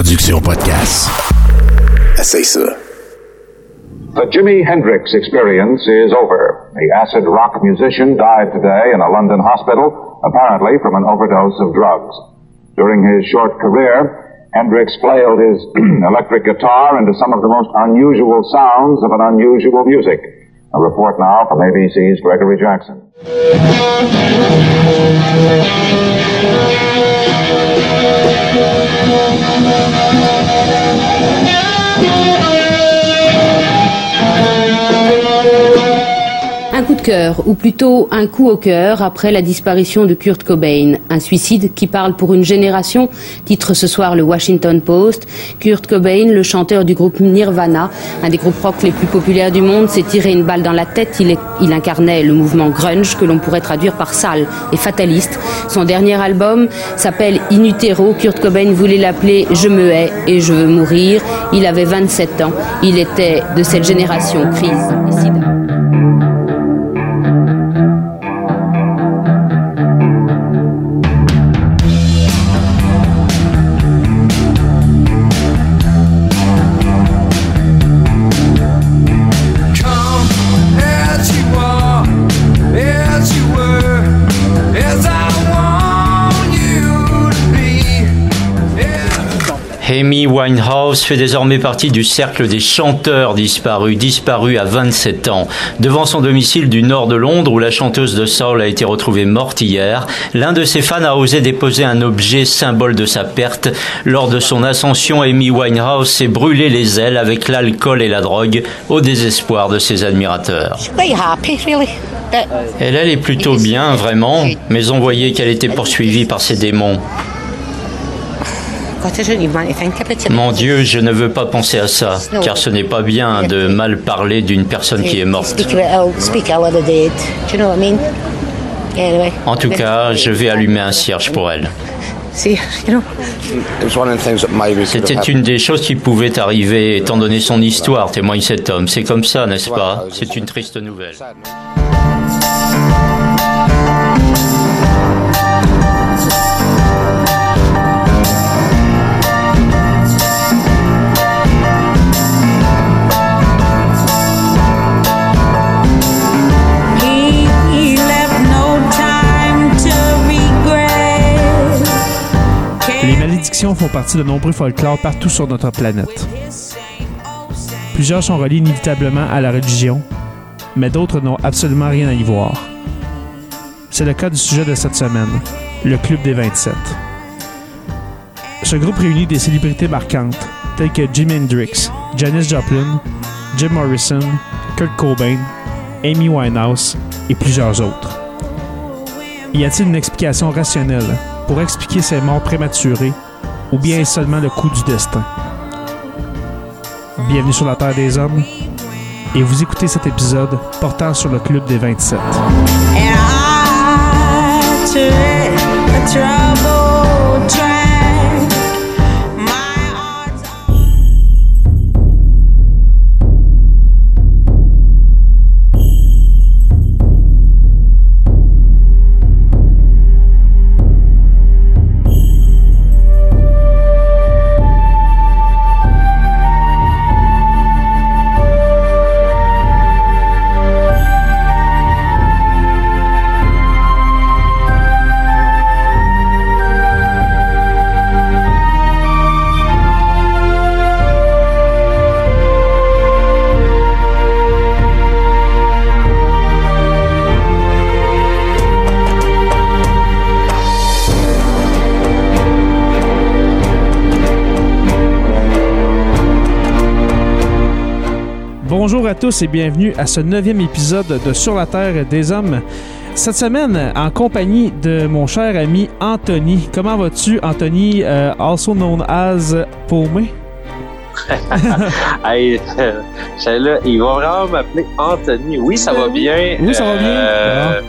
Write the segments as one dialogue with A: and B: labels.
A: production podcast. Essaye ça.
B: The Jimi Hendrix experience is over. The acid rock musician died today in a London hospital, apparently from an overdose of drugs. During his short career, Hendrix flailed his electric guitar into some of the most unusual sounds of an unusual music. A report now from ABC's Gregory Jackson.
C: Un coup de cœur, ou plutôt un coup au cœur après la disparition de Kurt Cobain. Un suicide qui parle pour une génération, titre ce soir le Washington Post. Kurt Cobain, le chanteur du groupe Nirvana, un des groupes rock les plus populaires du monde, s'est tiré une balle dans la tête. Il, incarnait le mouvement grunge que l'on pourrait traduire par sale et fataliste. Son dernier album s'appelle In Utero. Kurt Cobain voulait l'appeler Je me hais et je veux mourir. Il avait 27 ans. Il était de cette génération crise.
D: Amy Winehouse fait désormais partie du cercle des chanteurs disparus, disparus à 27 ans. Devant son domicile du nord de Londres, où la chanteuse de soul a été retrouvée morte hier, l'un de ses fans a osé déposer un objet symbole de sa perte. Lors de son ascension, Amy Winehouse s'est brûlé les ailes avec l'alcool et la drogue, au désespoir de ses admirateurs. Elle allait plutôt bien, vraiment, mais on voyait qu'elle était poursuivie par ses démons.
E: God, I don't even want to think about it.
D: Mon Dieu, je ne veux pas penser à ça, car ce n'est pas bien de mal parler d'une personne qui est morte. En tout cas, je vais allumer un cierge pour elle.
E: See, you know.
F: It was one of the things that maybe could
D: C'était une des choses qui pouvaient arriver, étant donné son histoire, témoigne cet homme. C'est comme ça, n'est-ce pas? C'est une triste nouvelle.
G: Malédictions font partie de nombreux folklores partout sur notre planète. Plusieurs sont reliés inévitablement à la religion, mais d'autres n'ont absolument rien à y voir. C'est le cas du sujet de cette semaine, le Club des 27. Ce groupe réunit des célébrités marquantes, telles que Jimi Hendrix, Janis Joplin, Jim Morrison, Kurt Cobain, Amy Winehouse et plusieurs autres. Y a-t-il une explication rationnelle pour expliquer ces morts prématurées ou bien seulement le coup du destin? Bienvenue sur la Terre des Hommes et vous écoutez cet épisode portant sur le Club des 27.
H: And I
G: Bonjour à tous et bienvenue à ce neuvième épisode de Sur la Terre des Hommes. Cette semaine, en compagnie de mon cher ami Anthony. Comment vas-tu, Anthony, euh, also known as Paumé?
I: Hey, euh, là, il va vraiment m'appeler Anthony. Oui, ça va bien.
G: Oui, ça va bien.
I: Euh,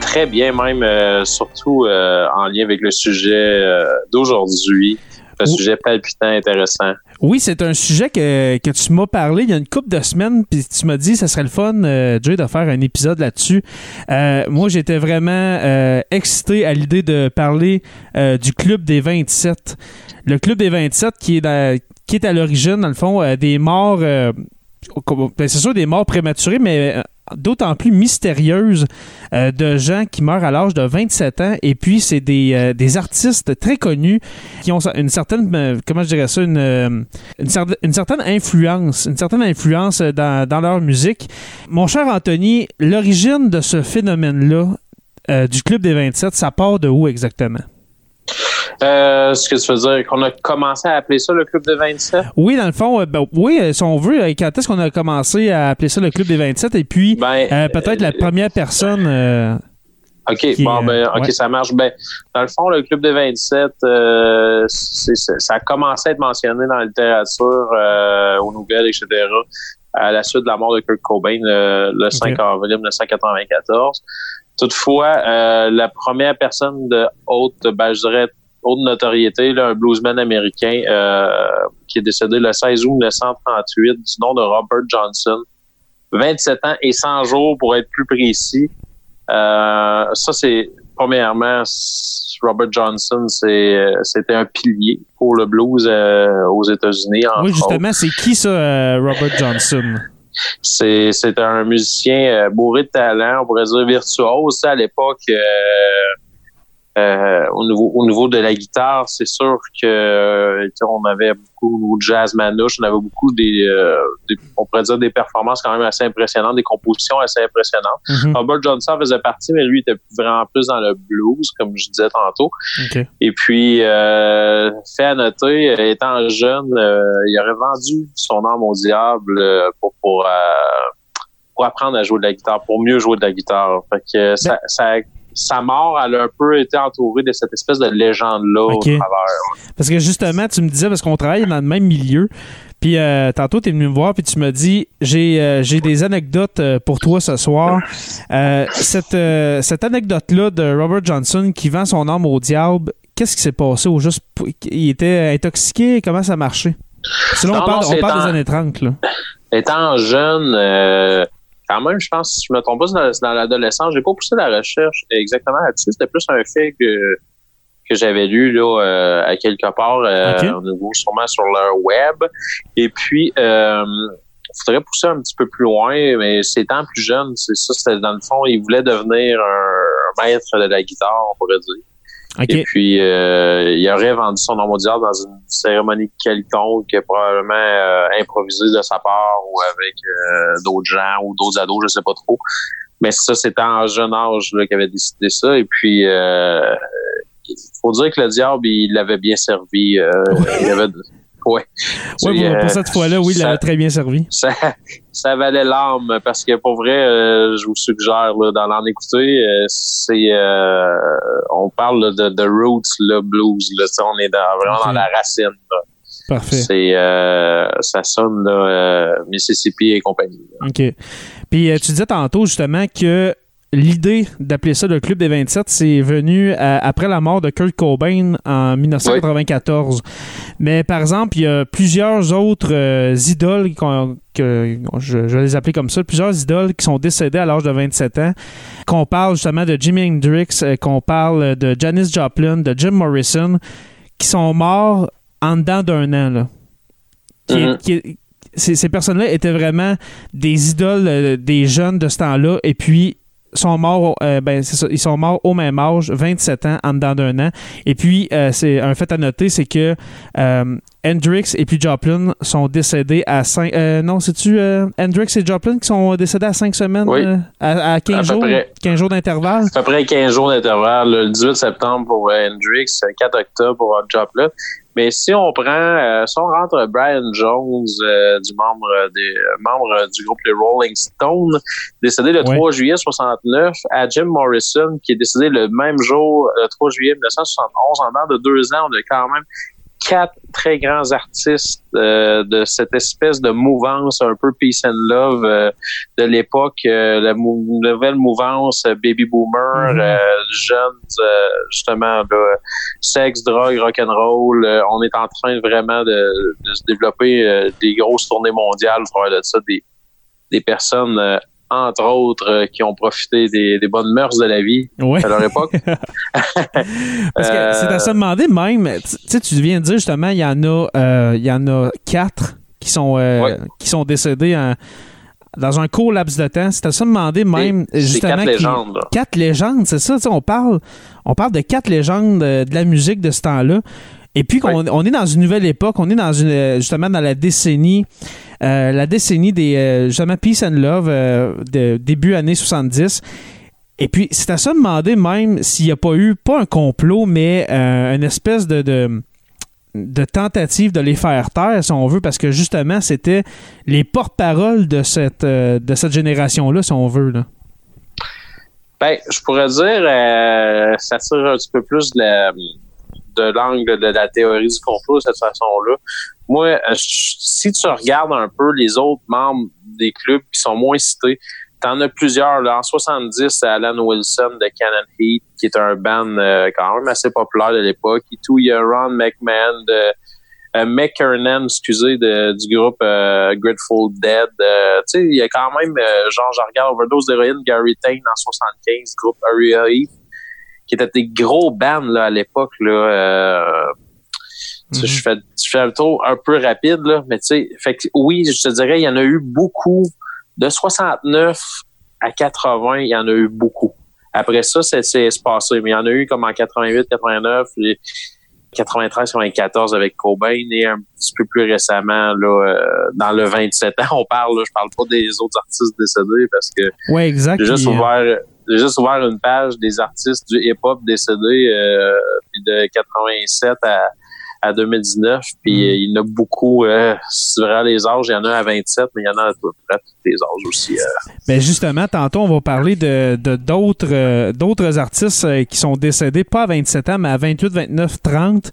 I: Très bien, même, euh, surtout en lien avec le sujet d'aujourd'hui. Un sujet palpitant, intéressant.
G: Oui, c'est un sujet que, que tu m'as parlé il y a une couple de semaines, puis tu m'as dit que ça serait le fun, euh, Jay, de faire un épisode là-dessus. Euh, moi, j'étais vraiment euh, excité à l'idée de parler euh, du Club des 27. Le Club des 27 qui est, dans- qui est à l'origine, dans le fond, des morts... ben, c'est sûr des morts prématurées, mais d'autant plus mystérieuses euh, de gens qui meurent à l'âge de 27 ans. Et puis, c'est des, euh, des artistes très connus qui ont une certaine, euh, comment je dirais ça, une, une, cer- une certaine influence, une certaine influence dans, dans leur musique. Mon cher Anthony, l'origine de ce phénomène-là, euh, du Club des 27, ça part de où exactement?
I: Euh, ce que tu veux dire, qu'on a commencé à appeler ça le Club de 27?
G: Oui, dans le fond, euh, ben, oui, euh, si on veut, quand est-ce qu'on a commencé à appeler ça le Club des 27? Et puis,
I: Ben,
G: euh, peut-être la première personne...
I: OK,
G: qui,
I: bon, ben, OK,
G: ouais.
I: ça marche. Ben, dans le fond, le Club de 27, euh, c'est- c'est- ça a commencé à être mentionné dans la littérature, aux nouvelles, etc., à la suite de la mort de Kurt Cobain le 5 avril 1994. Toutefois, euh, la première personne de haute, ben, je dirais, haute notoriété, là, un bluesman américain euh, qui est décédé le 16 août 1938 du nom de Robert Johnson. 27 ans et 100 jours pour être plus précis. Euh, ça, c'est premièrement, Robert Johnson, c'est c'était un pilier pour le blues euh, aux États-Unis.
G: Oui, justement, c'est qui ça, euh, Robert Johnson?
I: C'est un musicien euh, bourré de talent, on pourrait dire virtuose. Ça, à l'époque, euh, au, niveau, au niveau de la guitare, c'est sûr que euh, on avait beaucoup au niveau de jazz manouche, on avait beaucoup des, euh, des- on pourrait dire des performances quand même assez impressionnantes, des compositions assez impressionnantes.
G: Mhm.
I: Robert Johnson faisait partie, mais lui était vraiment plus dans le blues, comme je disais tantôt. Et puis, euh, fait à noter, étant jeune, il aurait vendu son âme au diable pour pour, pour apprendre à jouer de la guitare, pour mieux jouer de la guitare. Fait que ça, ça, sa mort, elle a un peu été entourée de cette espèce de légende-là au travers.
G: Parce que justement, tu me disais, parce qu'on travaille dans le même milieu, puis euh, tantôt, tu es venu me voir, puis tu m'as dit, j'ai euh, j'ai des anecdotes euh, pour toi ce soir. Cette cette anecdote-là de Robert Johnson qui vend son âme au diable, qu'est-ce qui s'est passé au juste? Il était intoxiqué? Comment ça marchait? Sinon,
I: Non,
G: on parle,
I: non,
G: on
I: c'est
G: parle
I: en-
G: des années 30, là.
I: Étant jeune, euh, quand même, je pense, si je me trompe pas, c'est dans, l'adolescence, j'ai pas poussé la recherche exactement là-dessus. C'était plus un fait que que j'avais lu là euh, à quelque part euh,
G: Ok.
I: au niveau sûrement sur leur web. Et puis euh, faudrait pousser un petit peu plus loin, mais c'est étant plus jeune, c'est ça, c'était dans le fond, il voulait devenir un maître de la guitare, on pourrait dire. Et puis, euh, il aurait vendu son nom au diable dans une cérémonie quelconque, probablement euh, improvisée de sa part ou avec euh, d'autres gens ou d'autres ados, je sais pas trop. Mais ça, c'était en jeune âge qu'il avait décidé ça. Et puis, euh, il faut dire que le diable, il l'avait bien servi. Euh, il avait, C'est,
G: pour,
I: euh,
G: pour cette fois-là, oui, il
I: ça-
G: l'avait très bien servi.
I: ça, ça valait l'âme parce que pour vrai, euh, je vous suggère d'en en écouter. euh, c'est euh, on parle là, de, de roots le blues. Là, on est dans, vraiment dans la racine. là.
G: Parfait.
I: C'est ça sonne là, Mississippi et compagnie. là.
G: OK. Puis tu disais tantôt justement que l'idée d'appeler ça le Club des 27, c'est venu euh, après la mort de Kurt Cobain en 1994. Mais par exemple, il y a plusieurs autres euh, idoles que je, je vais les appeler comme ça, plusieurs idoles qui sont décédées à l'âge de 27 ans. Qu'on parle justement de Jimi Hendrix, euh, qu'on parle de Janis Joplin, de Jim Morrison, qui sont morts en dedans d'un an. Là. Qui est-
I: Mhm.
G: qui est- ces, ces personnes-là étaient vraiment des idoles euh, des jeunes de ce temps-là et puis sont morts euh, ben ça, ils sont morts au même âge 27 ans en dedans d'un an et puis euh, c'est un fait à noter c'est que euh, Hendrix et puis Joplin sont décédés à 5 non c'est-tu euh, Hendrix et Joplin qui sont décédés à 5 semaines
I: Oui.
G: euh, à, à 15
I: À peu
G: jours?
I: près.
G: 15 jours d'intervalle?
I: À peu près 15 jours d'intervalle. Le 18 septembre pour euh, Hendrix, le 4 octobre pour Joplin. Mais si on prend, euh, si on rentre Brian Jones, euh, du membre des euh, membres euh, du groupe les Rolling Stones, décédé le
G: Ouais.
I: 3 juillet 69, à Jim Morrison, qui est décédé le même jour, le 3 juillet 1971, en dedans de deux ans, on a quand même quatre très grands artistes euh, de cette espèce de mouvance un peu peace and love euh, de l'époque, euh, la mou- nouvelle mouvance baby boomer,
G: Mhm.
I: jeunes justement là, sexe, drogue, rock and roll. on est en train vraiment de, de se développer des grosses tournées mondiales, de ça, des, des personnes entre autres euh, qui ont profité des, des bonnes mœurs de la vie
G: Ouais.
I: à leur époque.
G: Parce que
I: Euh,
G: c'est à se demander même, tu viens de dire justement, il y en a, euh, il y en a quatre qui sont, euh,
I: Ouais.
G: qui sont décédés en- dans un court laps de temps. C'est à se demander même, justement.
I: quatre légendes. là.
G: Quatre légendes, c'est ça, on parle, on parle de quatre légendes euh, de la musique de ce temps-là. Et puis qu'on on est dans une nouvelle époque, on est dans une euh, justement dans la décennie, euh, la décennie des euh, justement Peace and Love euh, de début années 70. Et puis c'est à se demander même s'il n'y a pas eu pas un complot, mais une espèce de, de de tentative de les faire taire, si on veut, parce que justement, c'était les porte-paroles de cette, euh, de cette génération-là, si on veut. Là.
I: Ben, je pourrais dire, euh, ça tire un petit peu plus de la- de l'angle de la théorie du complot de cette façon-là. Moi, euh, si tu regardes un peu les autres membres des clubs qui sont moins cités, t'en as plusieurs. En 70, c'est Alan Wilson de Cannon Heat, qui est un band euh, quand même assez populaire de l'époque. Et tout, il y a Ron McMahon de euh, McKernan, excusez, du groupe euh, Grateful Dead. Tu sais, il y a quand même, genre, je regarde Overdose d'héroïne, Gary Tain en 75, groupe Area Heat, qui étaient des gros bands là, à l'époque. Là, euh, je fais, je fais un tour un peu rapide, là, mais tu sais, fait que, oui, je te dirais, il y en a eu beaucoup. De 69 à 80, il y en a eu beaucoup. Après ça, c'est espacé, mais il y en a eu comme en 88, 89, et 93, 94 avec Cobain et un petit peu plus récemment, là, euh, dans le 27 ans, on parle, là, je parle pas des autres artistes décédés parce que
G: Ouais, exact.
I: j'ai juste
G: euh,
I: ouvert, j'ai juste ouvert une page des artistes du hip-hop décédés euh, de 87 à, à 2019. Puis
G: Mm.
I: euh, il y en a beaucoup, euh, vrai les âges, il y en a à 27, mais il y en a à peu près les âges aussi. euh.
G: Ben justement, tantôt, on va parler de de- d'autres euh, d'autres artistes euh, qui sont décédés, pas à 27 ans, mais à 28, 29, 30.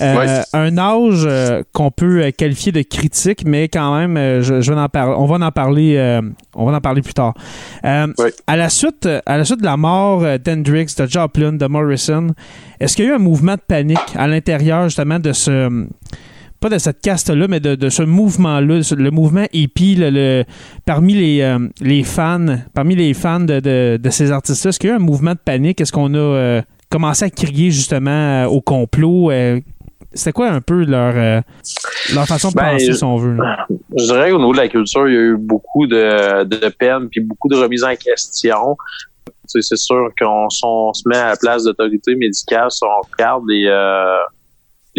G: Euh,
I: Ouais.
G: Un âge qu'on peut qualifier de critique, mais quand même, je, je vais en parler. On va en parler. on va en parler plus tard.
I: Ouais.
G: À la suite, à la suite de la mort d'Hendrix, de Joplin, de Morrison, est-ce qu'il y a eu un mouvement de panique à l'intérieur justement de ce pas de cette caste-là, mais de, de ce mouvement-là, le mouvement hippie, le, le- parmi les, euh, les fans, parmi les fans de, de, de ces artistes-là, est-ce qu'il y a eu un mouvement de panique? Est-ce qu'on a euh, commencé à crier justement euh, au complot? C'était quoi un peu leur, leur façon de
I: Ben,
G: penser, si on veut? là?
I: Je dirais qu'au niveau de la culture, il y a eu beaucoup de, de peine puis beaucoup de remises en question. C'est sûr qu'on on se met à la place d'autorité médicale, si on regarde les,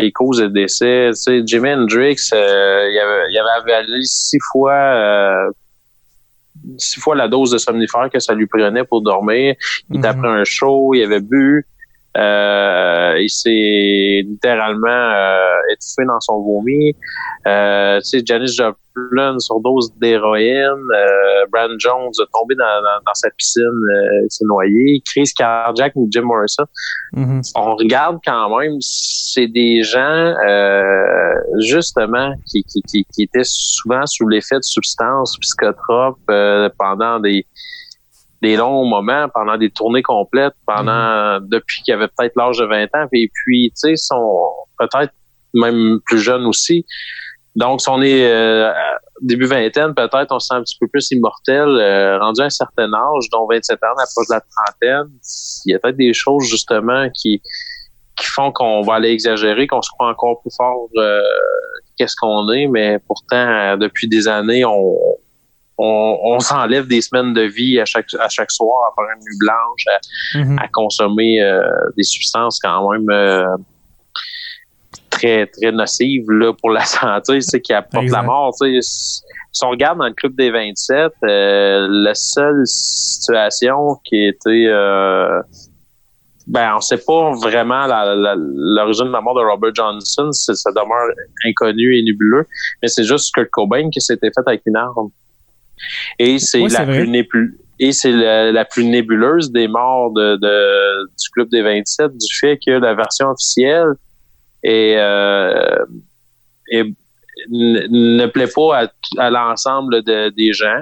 I: les causes de décès, tu sais, Jimi Hendrix, euh, il, avait, il avait avalé six fois euh, six fois la dose de somnifère que ça lui prenait pour dormir. Il était
G: Mhm.
I: après un show, il avait bu. Euh, il s'est littéralement euh, étouffé dans son vomi. Euh, tu sais, Janis Joplin sur dose d'héroïne. Euh, Brandon Jones a tombé dans, dans, dans sa piscine, euh, il s'est noyé. Chris cardiaque ou Jim Morrison.
G: Mhm.
I: On regarde quand même, c'est des gens euh, justement qui, qui, qui, qui étaient souvent sous l'effet de substances psychotropes euh, pendant des des longs moments, pendant des tournées complètes, pendant depuis qu'il avait peut-être l'âge de 20 ans, et puis tu sais, sont peut-être même plus jeunes aussi. Donc, si on est euh, début vingtaine, peut-être on se sent un petit peu plus immortel, euh, rendu à un certain âge, dont 27 ans, approche de la trentaine. Il y a peut-être des choses justement qui qui font qu'on va aller exagérer, qu'on se croit encore plus fort euh, qu'est-ce qu'on est, mais pourtant, euh, depuis des années, on, on, on s'enlève des semaines de vie à chaque, à chaque soir à faire une nuit blanche, à,
G: Mhm.
I: à consommer euh, des substances quand même euh, très, très nocives là, pour la santé, c'est qui apportent
G: Exact.
I: la mort. Si on regarde dans le club des 27, euh, la seule situation qui était euh, ben, on sait pas vraiment l'origine de la mort de Robert Johnson, ça demeure inconnu et nébuleux, mais c'est juste Kurt Cobain qui s'était fait avec une arme. Et c'est
G: Oui,
I: la plus nébu- et c'est la, la plus nébuleuse des morts de, de- du club des 27 du fait que la version officielle et, euh, et ne plaît pas à, à l'ensemble de- des gens.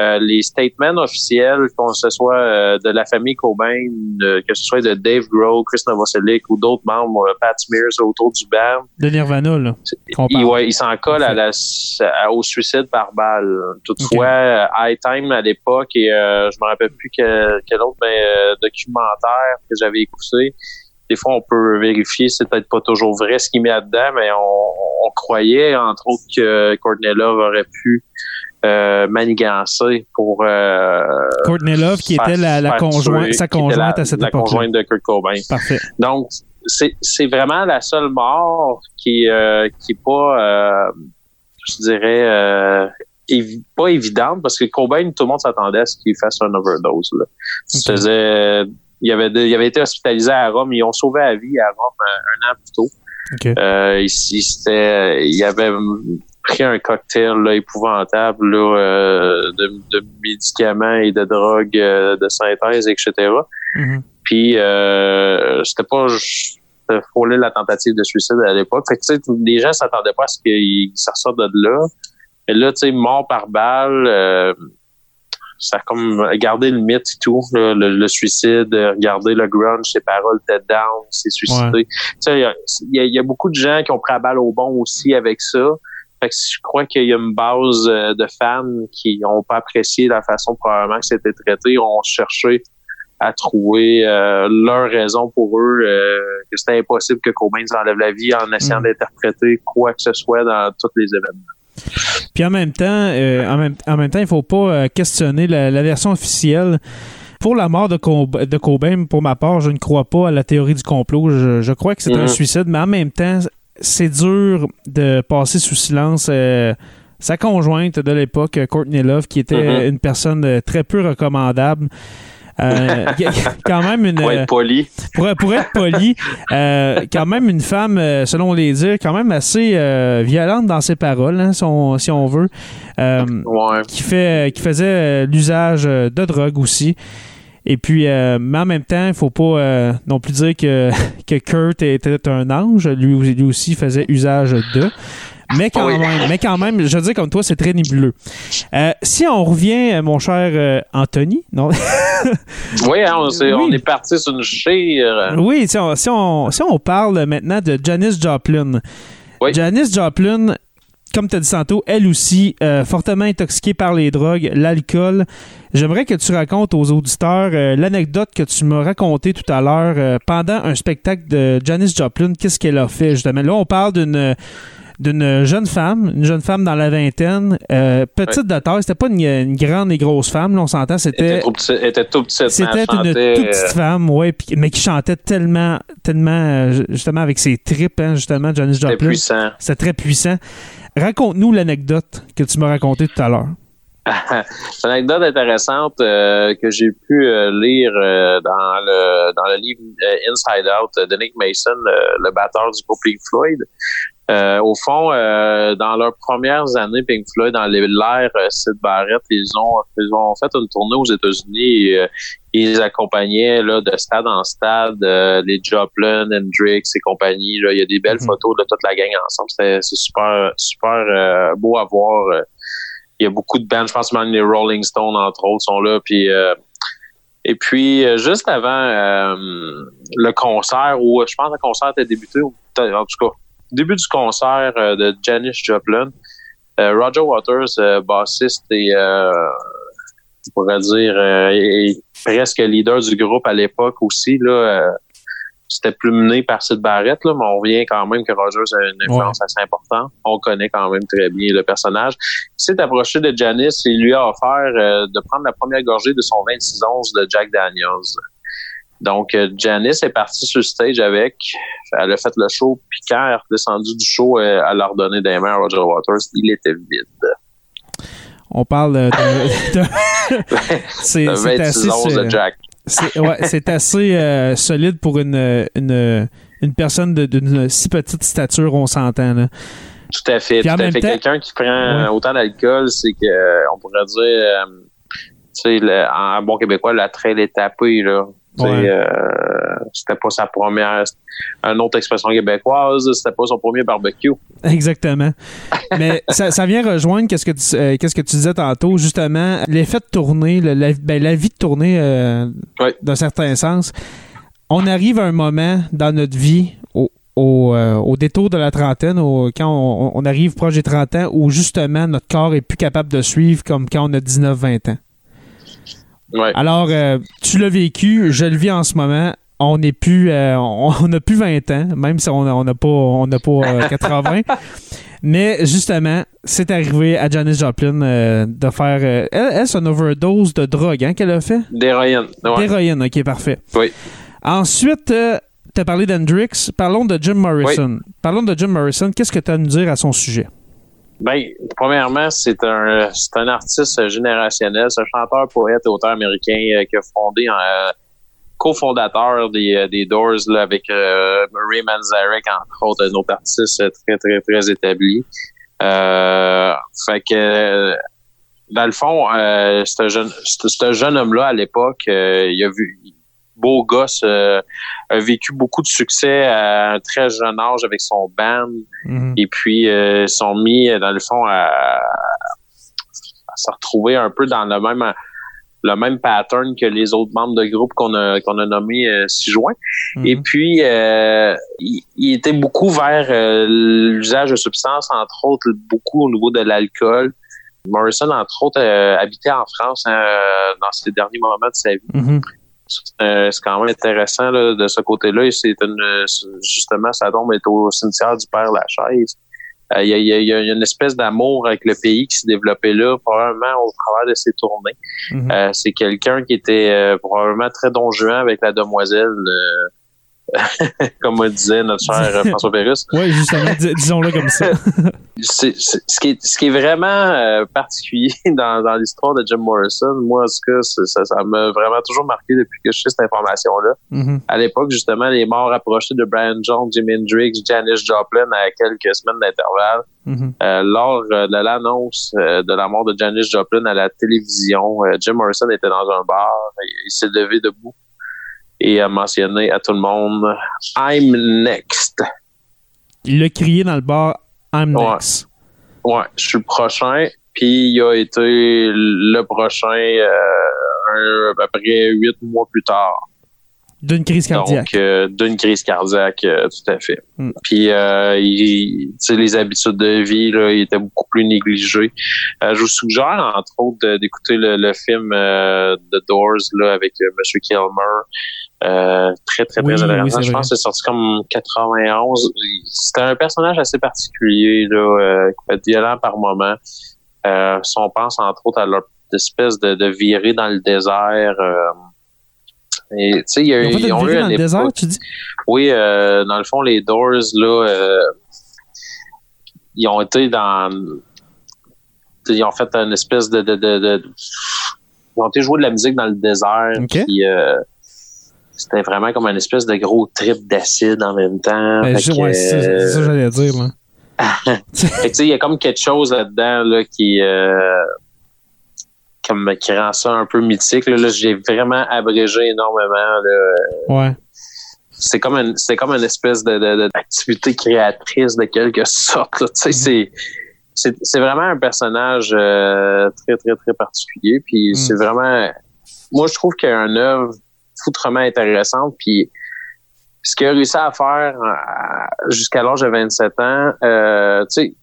I: Euh, les statements officiels, qu'on ce soit euh, de la famille Cobain, que ce soit de Dave Grohl, Chris Novoselic ou d'autres membres, euh, Pat Smears autour du band,
G: De Nirvana, là.
I: il,
G: parle.
I: ouais, il s'en colle à la, à- au suicide par balle. Toutefois, High Time à l'époque et euh, je me rappelle plus quel, quel autre ben, documentaire que j'avais écouté. Des fois, on peut vérifier, c'est peut-être pas toujours vrai ce qu'il met là-dedans, mais on, on croyait, entre autres, que Courtney Love aurait pu euh, manigancer pour euh,
G: Courtney Love, qui
I: faire-
G: était la, la conjointe,
I: tuer,
G: sa conjointe
I: la-
G: à cette
I: la
G: époque-là.
I: conjointe de Kurt Cobain.
G: Parfait.
I: Donc, c'est vraiment la seule mort qui euh, qui est pas, euh, je dirais, euh, évi- pas évidente parce que Cobain, tout le monde s'attendait à ce qu'il fasse un overdose. Là. Ça faisait, il avait de- il avait été hospitalisé à Rome, ils ont sauvé la vie à Rome un, un an plus tôt.
G: OK.
I: Euh, il, avait pris un cocktail là, épouvantable là, euh, de, de médicaments et de drogues euh, de synthèse, etc.
G: Mhm.
I: Puis euh, c'était pas frôlé la tentative de suicide à l'époque. Fait que tu sais, les gens s'attendaient pas à ce qu'il ça ressorte de là. Et là, tu sais, mort par balle, euh, ça a comme gardé le mythe et tout, là, le, le suicide, euh, regarder le grunge, ses paroles étaient down, s'est suicidé.
G: Ouais.
I: Tu sais, il y a- il y, a- y a beaucoup de gens qui ont pris la balle au bon aussi avec ça. Fait que je crois qu'il y a une base euh, de fans qui n'ont pas apprécié la façon probablement que c'était traité, ont cherché à trouver euh, leur raison pour eux, euh, que c'était impossible que Cobain s'enlève la vie en essayant
G: Mm.
I: d'interpréter quoi que ce soit dans tous les événements.
G: Puis en même temps, euh, en, même, en même temps, il faut pas euh, questionner la, la version officielle. Pour la mort de, Cob- de Cobain, pour ma part, je ne crois pas à la théorie du complot. Je, je crois que c'est un
I: Mhm.
G: suicide, mais en même temps, c'est dur de passer sous silence euh, sa conjointe de l'époque, Courtney Love, qui était
I: Mhm.
G: une personne euh, très peu recommandable. Euh, quand même une
I: Pour être poli.
G: pour, pour être poli, euh, quand même une femme, euh, selon les dires, quand même assez euh, violente dans ses paroles, hein, si, on, si on veut, euh,
I: Ouais.
G: qui, fait, qui faisait euh, l'usage euh, de drogue aussi. Et puis, euh, mais en même temps, il faut pas euh, non plus dire que, que Kurt était un ange. Lui, lui aussi faisait usage de. Mais quand,
I: Oui.
G: même, mais quand même, je veux dire, comme toi, c'est très nébuleux. Euh, si on revient, mon cher euh, Anthony, non?
I: Oui, hein, on, s'est-
G: Oui.
I: on est parti sur une chire.
G: Oui, si on, si, on, si on parle maintenant de Janis Joplin.
I: Oui.
G: Janis Joplin, comme tu as dit tantôt, elle aussi, euh, fortement intoxiquée par les drogues, l'alcool. J'aimerais que tu racontes aux auditeurs euh, l'anecdote que tu m'as racontée tout à l'heure euh, pendant un spectacle de Janis Joplin. Qu'est-ce qu'elle a fait, justement? Là, on parle d'une d'une jeune femme, une jeune femme dans la vingtaine, euh, petite de taille, c'était pas une, une grande et grosse femme, là, on s'entend, c'était
I: était, petite- elle était tout petite. mais
G: c'était une toute
I: euh,
G: petite femme, ouais, puis- mais qui chantait tellement, tellement, euh, justement, avec ses tripes, hein, justement, Janis
I: C'était
G: Joplin.
I: puissant.
G: C'était très puissant. Raconte-nous l'anecdote que tu m'as racontée tout à l'heure.
I: C'est une anecdote intéressante euh, que j'ai pu euh, lire euh, dans le dans le livre euh, Inside Out de Nick Mason, le, le batteur du groupe Pink Floyd. Euh, au fond, euh, dans leurs premières années, Pink Floyd, dans l'ère euh, Sid Barrett, ils ont ils ont fait une tournée aux États-Unis. Euh, ils accompagnaient là, de stade en stade, euh, les Joplin, Hendrix et compagnie. Là. Il y a des belles
G: Mhm.
I: photos de toute la gang ensemble. C'est super super euh, beau à voir. Il y a beaucoup de bands, je pense même les Rolling Stones, entre autres, sont là. Puis, euh, et puis, euh, juste avant euh, le concert, où je pense que le concert était débuté, en tout cas, début du concert de Janis Joplin, Roger Waters, bassiste et, on pourrait dire, presque leader du groupe à l'époque aussi, là, c'était plus mené par Sid Barrett, là, mais on revient quand même que Rogers a une influence assez importante. On connaît quand même très bien le personnage. Il s'est approché de Janice et lui a offert euh, de prendre la première gorgée de son 26 onces de Jack Daniels. Donc, euh, Janice est partie sur le stage avec. Elle a fait le show, puis quand elle est redescendue du show, euh, elle a redonné des mains à Roger Waters. Il était vide.
G: On parle de. de- de- c'est
I: De
G: c'est
I: 26
G: assez,
I: onces de Jack.
G: C'est ouais, c'est assez euh, solide pour une, une, une personne d'une si petite stature, on s'entend. là.
I: Tout à fait.
G: Puis
I: tout à fait. Quelqu'un qui prend
G: Ouais.
I: autant d'alcool, c'est que euh, on pourrait dire, euh, tu sais, le- en bon québécois, la traîne est tapée, là.
G: Ouais.
I: euh, c'était pas sa première, une autre expression québécoise, c'était pas son premier barbecue.
G: Exactement. Mais ça, ça vient rejoindre qu'est-ce que tu, euh, qu'est-ce que tu disais tantôt, justement, l'effet de le- la, ben, la vie de tourner euh,
I: Ouais.
G: d'un certain sens. On arrive à un moment dans notre vie, au, au, au détour de la trentaine, au- quand on, on arrive proche des 30 ans, où justement notre corps est plus capable de suivre comme quand on a 19-20 ans.
I: Ouais.
G: Alors, euh, tu l'as vécu, je le vis en ce moment. On n'est plus, euh, on plus 20 ans, même si on n'a on pas, on n'a pas euh, 80. Mais justement, c'est arrivé à Janis Joplin euh, de faire. euh, elle, elle, c'est une overdose de drogue hein, qu'elle a fait?
I: D'héroïne. Ouais.
G: D'héroïne, ok, parfait.
I: Oui.
G: Ensuite, tu as parlé d'Hendrix. Parlons de Jim Morrison. Parlons de Jim Morrison. Qu'est-ce que tu as à nous dire à son sujet?
I: Ben, premièrement, c'est un, c'est un artiste générationnel, c'est un chanteur, poète auteur américain euh, qui a fondé, euh, cofondateur des, euh, des Doors là, avec euh, Murray Manzarek, entre autres, un autre artiste très, très, très établi. Euh, fait que, dans le fond, un jeune, un jeune homme-là, à l'époque, il a vu, beau gosse, euh, a vécu beaucoup de succès à un très jeune âge avec son band.
G: Mhm.
I: Et puis, euh, ils sont mis, euh, dans le fond, à, à se retrouver un peu dans le même le même pattern que les autres membres de groupe qu'on a qu'on a nommé euh, 6 juin.
G: Mhm.
I: Et puis, euh, il, il était beaucoup vers euh, l'usage de substances, entre autres, beaucoup au niveau de l'alcool. Morrison, entre autres, habitait en France hein, dans ses derniers moments de sa vie.
G: Mhm.
I: C'est quand même intéressant là, de ce côté-là. C'est une justement, sa tombe est au cimetière du Père Lachaise. Euh, Il y, a, il y a- il y a une espèce d'amour avec le pays qui s'est développé là, probablement au travers de ses tournées.
G: Mhm.
I: Euh, c'est quelqu'un qui était euh, probablement très don juan avec la demoiselle, euh, comme disait notre cher euh, François Pérusse.
G: Oui, justement, dis- disons-le comme ça.
I: c'est, c'est- ce, qui est, ce qui est vraiment euh, particulier dans, dans l'histoire de Jim Morrison, moi, en tout cas, ça, ça m'a vraiment toujours marqué depuis que je sais cette information-là.
G: Mhm.
I: À l'époque, justement, les morts approchés de Brian Jones, Jimi Hendrix, Janis Joplin à quelques semaines d'intervalle.
G: Mhm.
I: Euh, lors euh, de l'annonce euh, de la mort de Janis Joplin à la télévision, Jim Morrison était dans un bar, et il s'est levé debout et a mentionné à tout le monde « I'm next ».
G: Il l'a crié dans le bar I'm
I: Ouais.
G: next.
I: Ouais, je suis le prochain. Puis il a été le prochain euh, un- à peu près huit mois plus tard.
G: D'une crise cardiaque.
I: Donc, euh, d'une crise cardiaque, euh, tout à fait.
G: Mm.
I: Puis, euh, il- les habitudes de vie, là, il était beaucoup plus négligé. Je vous suggère, entre autres, d'écouter le, le film The Doors là, avec Monsieur Kilmer. Euh, très, très, très
G: Oui,
I: intéressant. je pense que c'est sorti comme 91. C'était un personnage assez particulier, là, euh, qui peut être violent par moment. Euh, si on pense, entre autres, à leur espèce de, de virée dans le désert. et, tu sais, il y a
G: Ils ont
I: ils eu
G: dans le désert, tu dis?
I: oui, euh, dans le fond, les Doors, là, euh, ils ont été dans. Ils ont fait une espèce de. de, de, de- ils ont été jouer de la musique dans le désert. Puis, c'était vraiment comme une espèce de gros trip d'acide en même temps.
G: Ben,
I: que,
G: ouais, c'est c'est ça que j'allais dire.
I: Il y a comme quelque chose là-dedans là, qui, euh, comme, qui rend ça un peu mythique. Là, Là, j'ai vraiment abrégé énormément. Là,
G: Ouais.
I: c'est comme une c'est comme une espèce de, de- de- d'activité créatrice de quelque sorte là. sais c'est c'est c'est vraiment un personnage euh, très très très particulier puis c'est vraiment moi je trouve qu'il y a une œuvre foutrement intéressante puis ce qu'il a réussi à faire euh, jusqu'à l'âge de 27 ans euh, tu sais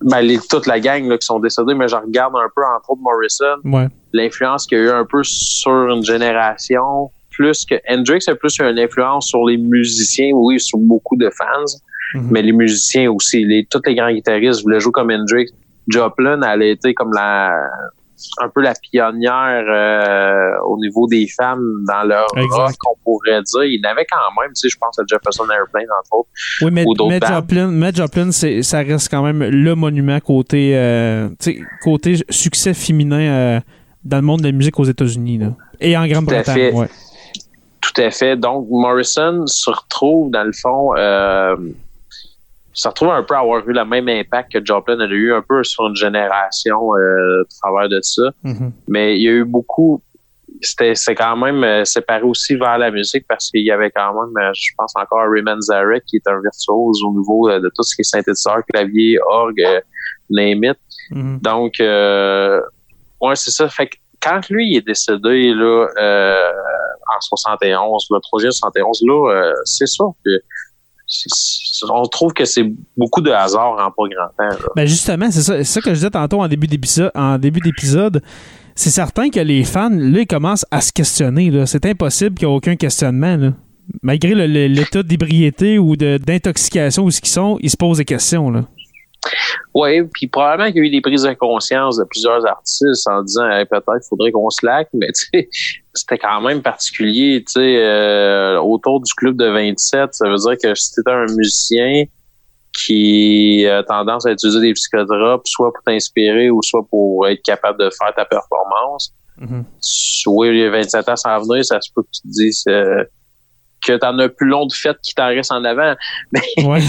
I: ben, les, toute la gang là, qui sont décédés, mais je regarde un peu entre autres Morrison,
G: Ouais.
I: l'influence qu'il y a eu un peu sur une génération, plus que Hendrix a plus eu une influence sur les musiciens, oui, sur beaucoup de fans,
G: Mhm.
I: mais les musiciens aussi, les, tous les grands guitaristes voulaient jouer comme Hendrix. Joplin, elle a été comme la un peu la pionnière euh, au niveau des femmes dans leur rock, on pourrait dire. Il y en avait quand même, tu sais, je pense à Jefferson Airplane, entre autres.
G: Oui, mais,
I: Ou
G: mais. Joplin, mais Joplin, c'est- ça reste quand même le monument côté, euh, côté succès féminin euh, dans le monde de la musique aux États-Unis. Et en Grande-Bretagne. Ouais.
I: Tout à fait. Donc, Morrison se retrouve, dans le fond, euh, se retrouve un peu à avoir eu le même impact que Joplin a eu un peu sur une génération euh, au travers de ça.
G: Mhm.
I: Mais il y a eu beaucoup... c'était c'est quand même euh, séparé aussi vers la musique parce qu'il y avait quand même, euh, je pense encore à Ray Manzarek qui est un virtuose au niveau euh, de tout ce qui est synthétiseur, clavier, orgue, euh, name it.
G: Mhm.
I: Donc, euh, ouais, c'est ça. Fait que quand lui il est décédé là, euh, en 71, le troisième 71, là, euh, c'est ça que on trouve que c'est beaucoup de hasard en pas grand temps.
G: Ben justement, c'est ça, ça que je disais tantôt en début d'épisode. C'est certain que les fans, là, ils commencent à se questionner. C'est impossible qu'il n'y ait aucun questionnement. Malgré l'état d'ébriété ou d'intoxication où ce qu'ils sont, ils se posent des questions. Là.
I: Oui, puis probablement qu'il y a eu des prises de conscience de plusieurs artistes en disant Hey, peut-être qu'il faudrait qu'on se laque, mais tu c'était quand même particulier, tu sais, euh, autour du club de 27, ça veut dire que si t'étais un musicien qui a tendance à utiliser des psychotropes, soit pour t'inspirer ou soit pour être capable de faire ta performance,
G: Mhm.
I: soit il y a 27 ans sans venir, ça se peut que tu te dises euh, que t'en as plus long de fête qui t'en reste en avant.
G: Ouais.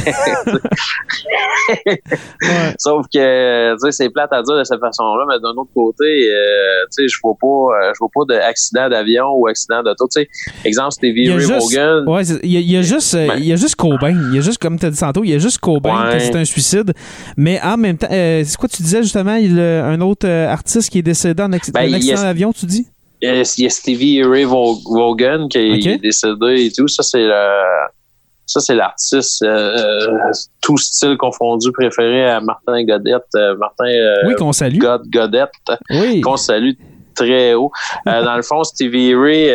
I: Sauf que, c'est plate à dire de cette façon-là, mais d'un autre côté, euh, tu sais, je vois pas, euh, je vois pas d'accident d'avion ou accident d'auto. Tu sais, exemple, Stevie Ray Vaughan.
G: ouais, il y a, y a juste, euh, il y a juste Cobain. Il y a juste, comme tu as dit tantôt, il y a juste Cobain
I: Ouais.
G: que c'est un suicide. Mais en même temps, euh, c'est quoi tu disais justement, il un autre artiste qui est décédé en acc-
I: Ben,
G: accident d'avion, tu dis?
I: Il y a- Stevie Ray Vau- Vaughan qui est- décédé et tout. Ça, c'est ça, c'est l'artiste, euh, tout style confondu préféré à Martin Godette. euh, Martin, euh,
G: Oui, qu'on salue.
I: God Godette.
G: Oui.
I: qu'on salue très haut. Euh, dans le fond, Stevie Ray,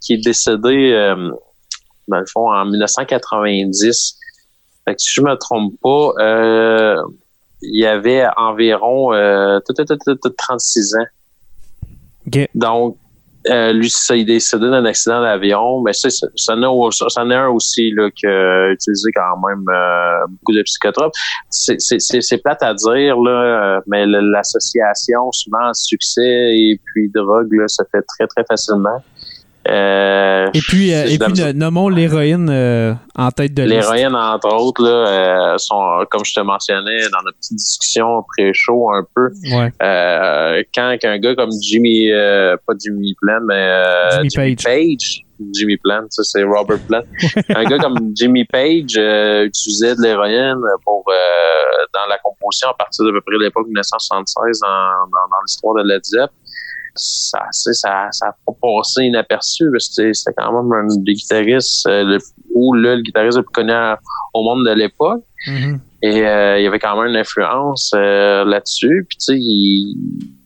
I: qui est décédé, dans le fond, en 1990. Fait que si je me trompe pas, il y avait environ euh, tout- tout- tout- tout- tout 36 ans. Donc, euh, lui, ça, il décédé d'un accident d'avion, mais ça, ça en a au- ça en est un aussi là, qui a utilisé quand même euh, beaucoup de psychotropes. C'est- plate à dire, là, euh, mais l'association, souvent, succès et puis drogue, là, ça fait très, très facilement. Euh,
G: Et puis, euh, et puis nommons l'héroïne euh, en tête de liste.
I: L'héroïne, entre autres, là, sont, comme je te mentionnais dans notre petite discussion pré-show un peu,
G: Ouais.
I: quand un gars comme Jimmy, pas Jimmy Plant, mais
G: Jimmy Page.
I: Jimmy Plant, ça c'est Robert Plant. un gars comme Jimmy Page euh, utilisait de l'héroïne pour euh, dans la composition à partir de peu près l'époque 1976 dans, dans, dans l'histoire de Led Zepp. Ça, ça, ça a pas passé inaperçu. C'était quand même un des guitaristes, euh, le, ou le, le guitariste le plus connu à- au monde de l'époque.
G: Mhm.
I: Et euh, il y avait quand même une influence euh, là-dessus. Puis tu sais, il,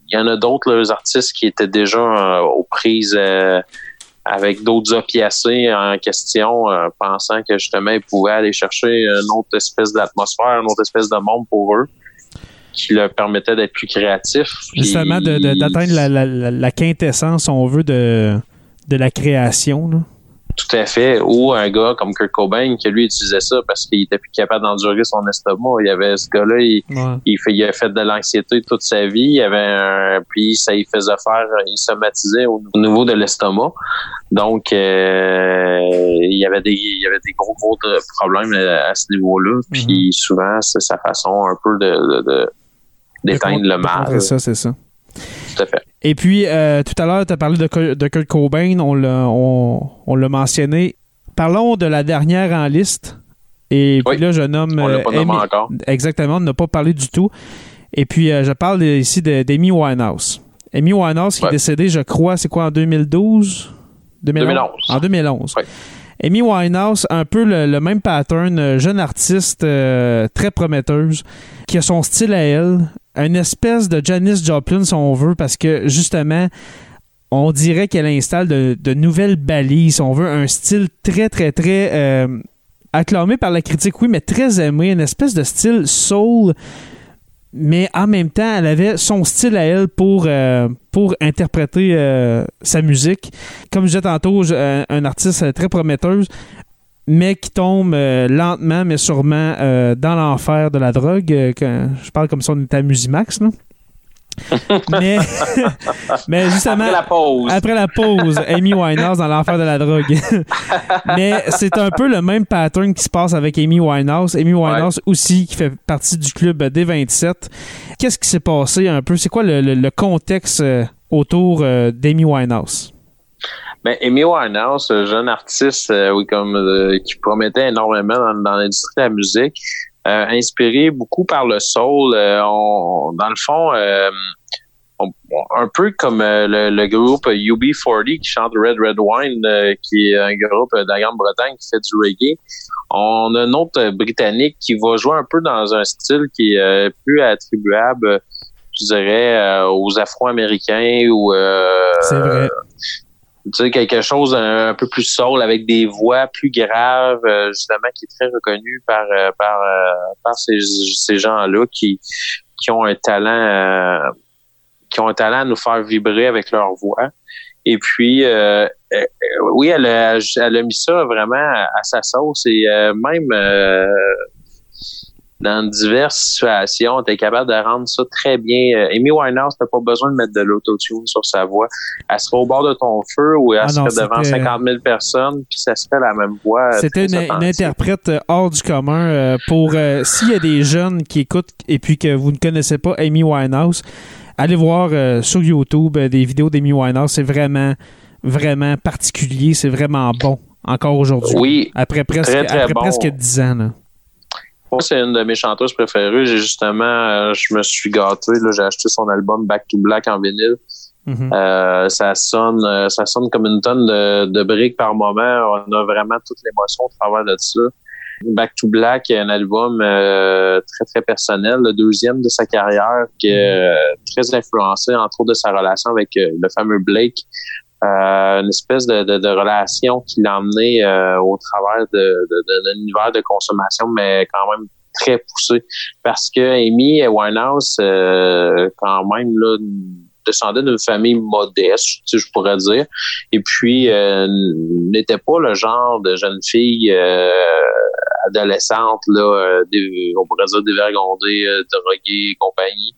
I: il y en a d'autres les artistes qui étaient déjà euh, aux prises avec d'autres opiacés en question, pensant que justement ils pouvaient aller chercher une autre espèce d'atmosphère, une autre espèce de monde pour eux, qui leur permettait d'être plus créatifs.
G: Justement, d'atteindre la, la- la- quintessence, on veut, de, de la création. là.
I: Tout à fait. Ou un gars comme Kurt Cobain qui lui utilisait ça parce qu'il était plus capable d'endurer son estomac. Il y avait ce gars-là, il,
G: Ouais.
I: il, fait, il a fait de l'anxiété toute sa vie. Il avait un, puis ça il faisait faire, il somatisait au, au niveau de l'estomac. Donc euh, il y avait des, il y avait des gros gros problèmes à, à ce niveau-là. Puis souvent c'est sa façon un peu de, de, de- d'éteindre le mal.
G: ça, c'est ça.
I: Tout à fait.
G: Et puis, euh, tout à l'heure, tu as parlé de, de Kurt Cobain, on l'a, on, on l'a mentionné. Parlons de la dernière en liste. Et puis là, je nomme.
I: On l'a
G: euh,
I: pas nommé
G: Amy-
I: encore.
G: Exactement, on n'a pas parlé du tout. Et puis, euh, je parle ici d'Amy Winehouse. Amy Winehouse qui est
I: Ouais.
G: décédée, je crois, c'est quoi, en 2012
I: 2011.
G: En 2011.
I: Oui.
G: Amy Winehouse, un peu le, le même pattern, euh, jeune artiste euh, très prometteuse, qui a son style à elle, une espèce de Janis Joplin si on veut, parce que justement, on dirait qu'elle installe de, nouvelles balises, on veut, un style très, très, très euh, acclamé par la critique, oui, mais très aimé, une espèce de style soul, mais en même temps, elle avait son style à elle pour, euh, pour interpréter euh, sa musique. Comme je disais tantôt, un, un artiste très prometteuse, mais qui tombe euh, lentement, mais sûrement euh, dans l'enfer de la drogue. euh, quand- je parle comme si on était à Musimax, là. mais, mais justement,
I: Après la pause.
G: après la pause, Amy Winehouse dans l'enfer de la drogue. Mais c'est un peu le même pattern qui se passe avec Amy Winehouse. Amy Winehouse aussi qui fait partie du club des 27. Qu'est-ce qui s'est passé un peu? C'est quoi le, le- le contexte autour d'Amy Winehouse?
I: Ben, Amy Winehouse, un jeune artiste, euh, oui, comme euh, qui promettait énormément dans, l'industrie de la musique, euh, inspiré beaucoup par le soul. Euh, on- dans le fond, euh, on- un peu comme le, le groupe UB40 qui chante Red Red Wine, qui est un groupe de la Grande-Bretagne qui fait du reggae. On a un autre britannique qui va jouer un peu dans un style qui est plus attribuable, je dirais, euh, aux Afro-Américains ou euh. Tu sais, quelque chose un, un peu plus soul avec des voix plus graves, euh, justement, qui est très reconnu par euh, par, euh, par ces, ces gens-là qui qui ont un talent euh, qui ont un talent à nous faire vibrer avec leur voix. Et puis, euh, euh, oui, elle a, elle a mis ça vraiment à, à sa sauce et euh, même euh, dans diverses situations, elle était capable de rendre ça très bien. Euh, Amy Winehouse n'a pas besoin de mettre de l'autotune sur sa voix. Elle serait au bord de ton feu ou elle
G: Ah non,
I: serait devant
G: c'était-
I: 50 000 personnes, puis ça serait la même voix. euh,
G: C'était une, interprète euh, hors du commun. euh, pour euh, S'il y a des jeunes qui écoutent et puis que vous ne connaissez pas Amy Winehouse, allez voir euh, sur YouTube euh, des vidéos d'Amy Winehouse. C'est vraiment, vraiment particulier. C'est vraiment bon encore aujourd'hui.
I: Oui,
G: Après presque,
I: très, très
G: après
I: bon.
G: presque 10 ans. Là.
I: Moi, c'est une de mes chanteuses préférées. J'ai justement, euh, je me suis gâté. J'ai acheté son album Back to Black en vinyle.
G: Mhm.
I: Euh, ça sonne, euh, ça sonne comme une tonne de, de briques par moment. On a vraiment toute l'émotion au travers de ça. Back to Black est un album euh, très très personnel, le deuxième de sa carrière, qui est euh, très influencé entre autres de sa relation avec euh, le fameux Blake. Euh, une espèce de, de, de relation qui l'a emmené euh, au travers de, de, de- d'un univers de consommation, mais quand même très poussé. Parce que Amy Winehouse, euh, quand même, là, descendait d'une famille modeste, je pourrais dire. Et puis, euh, n'était pas le genre de jeune fille euh, adolescente, là, euh, des- on pourrait dire dévergondée, droguée et compagnie.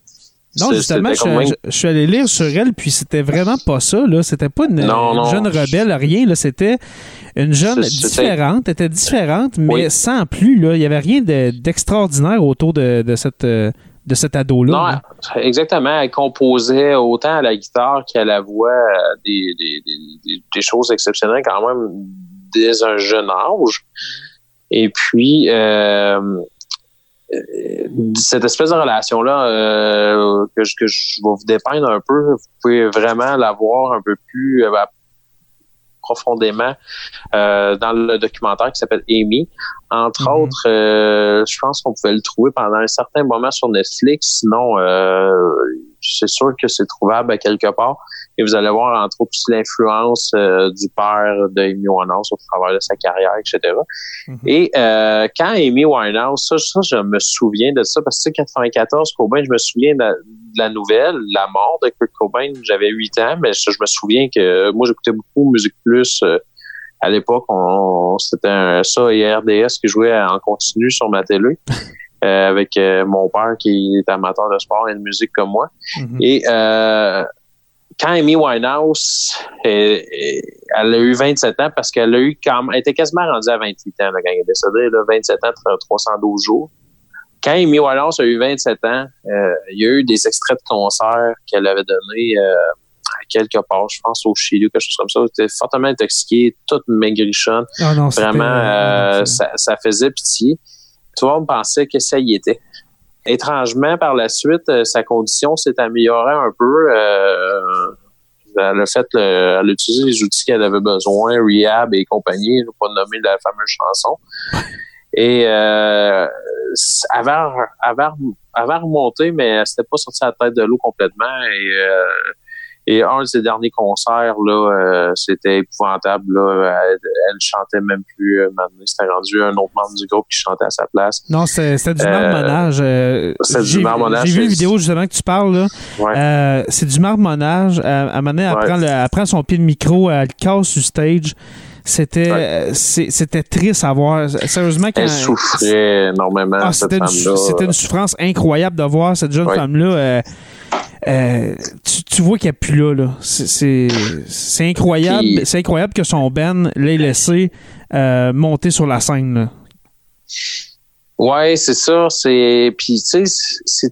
G: Non, justement, je,
I: c'était quand même-
G: je- je suis allé lire sur elle, puis c'était vraiment pas ça. là. C'était pas une,
I: Non,
G: une
I: non.
G: jeune rebelle, rien. là. C'était une jeune différente, était différente, mais
I: Oui.
G: sans plus. Là. Il y avait rien de- d'extraordinaire autour de, de cette, de cet ado-là.
I: Non, exactement. Elle composait autant à la guitare qu'à la voix euh, des, des, des- des- choses exceptionnelles quand même dès un jeune âge. Et puis, euh, cette espèce de relation-là euh, que, je, que je vais vous dépeindre un peu, vous pouvez vraiment la voir un peu plus euh, profondément euh, dans le documentaire qui s'appelle Amy. Entre
G: Mhm.
I: autres, euh, je pense qu'on pouvait le trouver pendant un certain moment sur Netflix. Sinon, euh, c'est sûr que c'est trouvable à quelque part. Et vous allez voir, entre autres, l'influence euh, du père d'Amy Winehouse au travers de sa carrière, etc.
G: Mhm.
I: Et euh, quand Amy Winehouse, ça, ça, je me souviens de ça, parce que tu sais, 94, Cobain, je me souviens de la, de la nouvelle, la mort de Kurt Cobain, j'avais 8 ans, mais ça, je me souviens que moi, j'écoutais beaucoup Musique Plus. euh, à l'époque, on, c'était un, ça et RDS qui jouait en continu sur ma télé. euh, avec euh, mon père qui est amateur de sport et de musique comme moi.
G: Mhm.
I: Et euh, quand Amy Winehouse, elle a eu 27 ans parce qu'elle a eu quand même, elle était quasiment rendue à 28 ans là, quand elle est décédée, là, 27 ans, 312 jours. Quand Amy Winehouse a eu 27 ans, il y a eu des extraits de concerts qu'elle avait donnés quelque part, je pense au Chili ou quelque chose comme ça. Elle était fortement intoxiquée, toute maigrichonne.
G: Ah non,
I: Vraiment,
G: euh,
I: ça, ça faisait pitié. Tout le monde pensait que ça y était. Étrangement, par la suite, euh, sa condition s'est améliorée un peu. euh, elle a fait, le- elle a utilisé les outils qu'elle avait besoin, rehab et compagnie, pas nommer la fameuse chanson. Et euh, avait, avait- remonté, mais elle s'était pas sortie à la tête de l'eau complètement. Et, euh, et un de ses derniers concerts, là, euh, c'était épouvantable. Là. Elle, elle chantait même plus. euh, maintenant. C'était rendu un autre membre du groupe qui chantait à sa place.
G: Non, c'était du
I: Euh,
G: marmonnage. euh,
I: c'était du
G: j'ai-
I: marmonnage,
G: J'ai vu une
I: c'est-
G: vidéo justement que tu parles. là.
I: Ouais.
G: Euh, c'est du marmonnage. Euh, à un moment donné, elle,
I: Ouais.
G: prend le- elle prend son pied de micro, elle le casse sur stage. C'était euh, c'est- c'était triste à voir. Sérieusement, quand,
I: Elle souffrait énormément,
G: Ah, c'était une, une souffrance incroyable de voir cette jeune femme-là. Euh, tu, tu vois qu'elle n'est plus là. là. C'est- incroyable. C'est incroyable que son Ben l'ait laissé euh, monter sur la scène. là.
I: Ouais, c'est ça. C'est puis tu sais,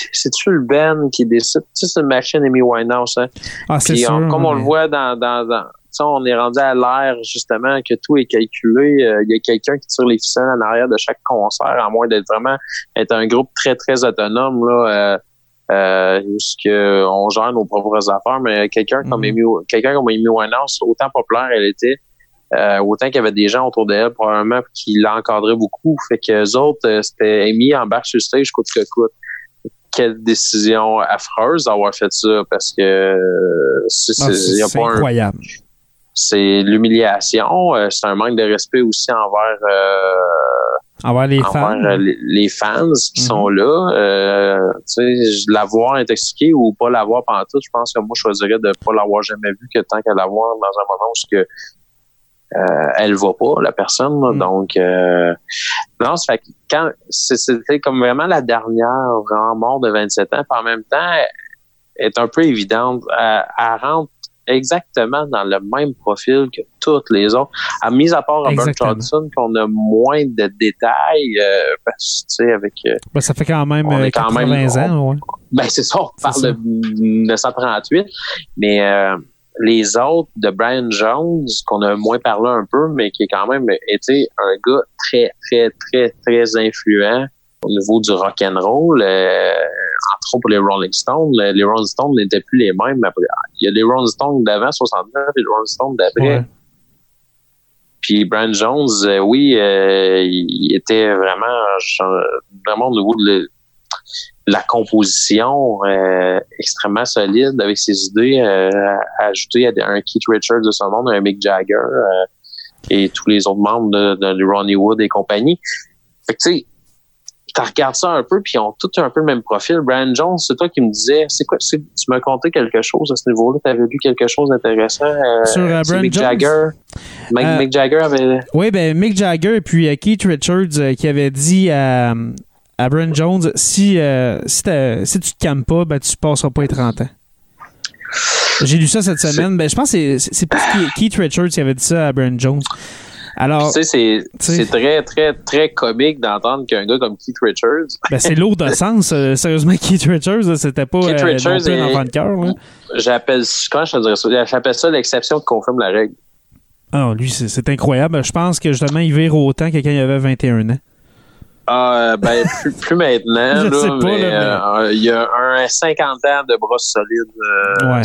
I: c'est tu le Ben qui décide? Tu sais, c'est une machine Amy Winehouse. Hein?
G: Ah, c'est sûr.
I: on- comme on le voit dans dans, dans on est rendu à l'ère justement que tout est calculé. Euh, Il y a quelqu'un qui tire les ficelles en arrière de chaque concert, à moins d'être vraiment être un groupe très très autonome là. Euh, euh, jusque on gère nos propres affaires, mais quelqu'un comme
G: Mhm.
I: Amy, quelqu'un comme Amy Winehouse, autant populaire elle était, euh, autant qu'il y avait des gens autour d'elle probablement qui l'encadraient beaucoup. Fait que les autres, euh, c'était Amy embarque sur le stage coûte que coûte. Quelle décision affreuse d'avoir fait ça parce que euh, c'est
G: Ah,
I: un-
G: incroyable.
I: c'est l'humiliation, euh, c'est un manque de respect aussi envers euh,
G: Envers les
I: envers
G: fans.
I: euh, les, les fans qui
G: Mhm.
I: sont là. Euh, tu sais, je- l'avoir intoxiqué ou pas l'avoir pendant tout, je pense que moi je choisirais de pas l'avoir jamais vu que tant qu'à l'avoir dans un moment où ce que euh, elle va pas, la personne.
G: Mhm.
I: Donc euh, non, ça fait que quand c'était comme vraiment la dernière vraiment mort de 27 ans, puis en même temps, elle est un peu évidente. Elle, elle rentre exactement dans le même profil que toutes les autres. À mise à part Robert
G: Exactement.
I: Johnson, qu'on a moins de détails, euh, parce que, tu sais, avec... euh,
G: Ben, ça fait quand même
I: On
G: euh,
I: quand
G: 80
I: même-
G: ans. ouais.
I: ben, c'est ça, on parle
G: ça.
I: de 1938, mais euh, les autres de Brian Jones, qu'on a moins parlé un peu, mais qui est quand même été un gars très, très, très, très influent au niveau du rock and roll. Euh, autres pour les Rolling Stones, le- les Rolling Stones n'étaient plus les mêmes. Après, il y a les Rolling Stones d'avant 69 et les Rolling Stones d'après.
G: Ouais.
I: Puis Brian Jones, euh, oui, euh, il était vraiment, vraiment au niveau de la composition euh, extrêmement solide avec ses idées euh, à- un Keith Richards de son monde, un Mick Jagger et tous les autres membres de, de Ronnie Wood et compagnie. Fait que tu sais, tu regardes ça un peu, puis ils ont tous un peu le même profil. Brian Jones, c'est toi qui me disais, c'est quoi, tu m'as conté quelque chose à ce niveau-là, tu avais lu quelque chose d'intéressant euh,
G: Sur, euh,
I: sur
G: Brian
I: Mick
G: Jones?
I: Jagger? Mick,
G: Euh,
I: Mick Jagger avait
G: Oui, ben Mick Jagger et puis Keith Richards euh, qui avait dit à, à Brian Jones si, euh, si, si tu te calmes pas, ben tu passeras pas les 30 ans. J'ai lu ça cette semaine. Ben, je pense que c'est- c'est plus Keith- Keith Richards qui avait dit ça à Brian Jones. Alors,
I: Tu sais, c'est, très, très, très comique d'entendre qu'un gars comme Keith Richards,
G: ben, c'est lourd de sens. euh, sérieusement, Keith Richards, c'était pas
I: Keith
G: euh,
I: Richards
G: plus un enfant de cœur.
I: j'appelle, je te dirais ça? J'appelle ça l'exception qui confirme la règle.
G: Ah lui, c'est incroyable. Je pense que justement, il vire autant que quand il avait 21 ans.
I: Ah, ben, plus, plus maintenant,
G: Je
I: là,
G: sais pas,
I: mais,
G: là,
I: euh, il y a un 50 ans de brosse solide, euh,
G: Ouais.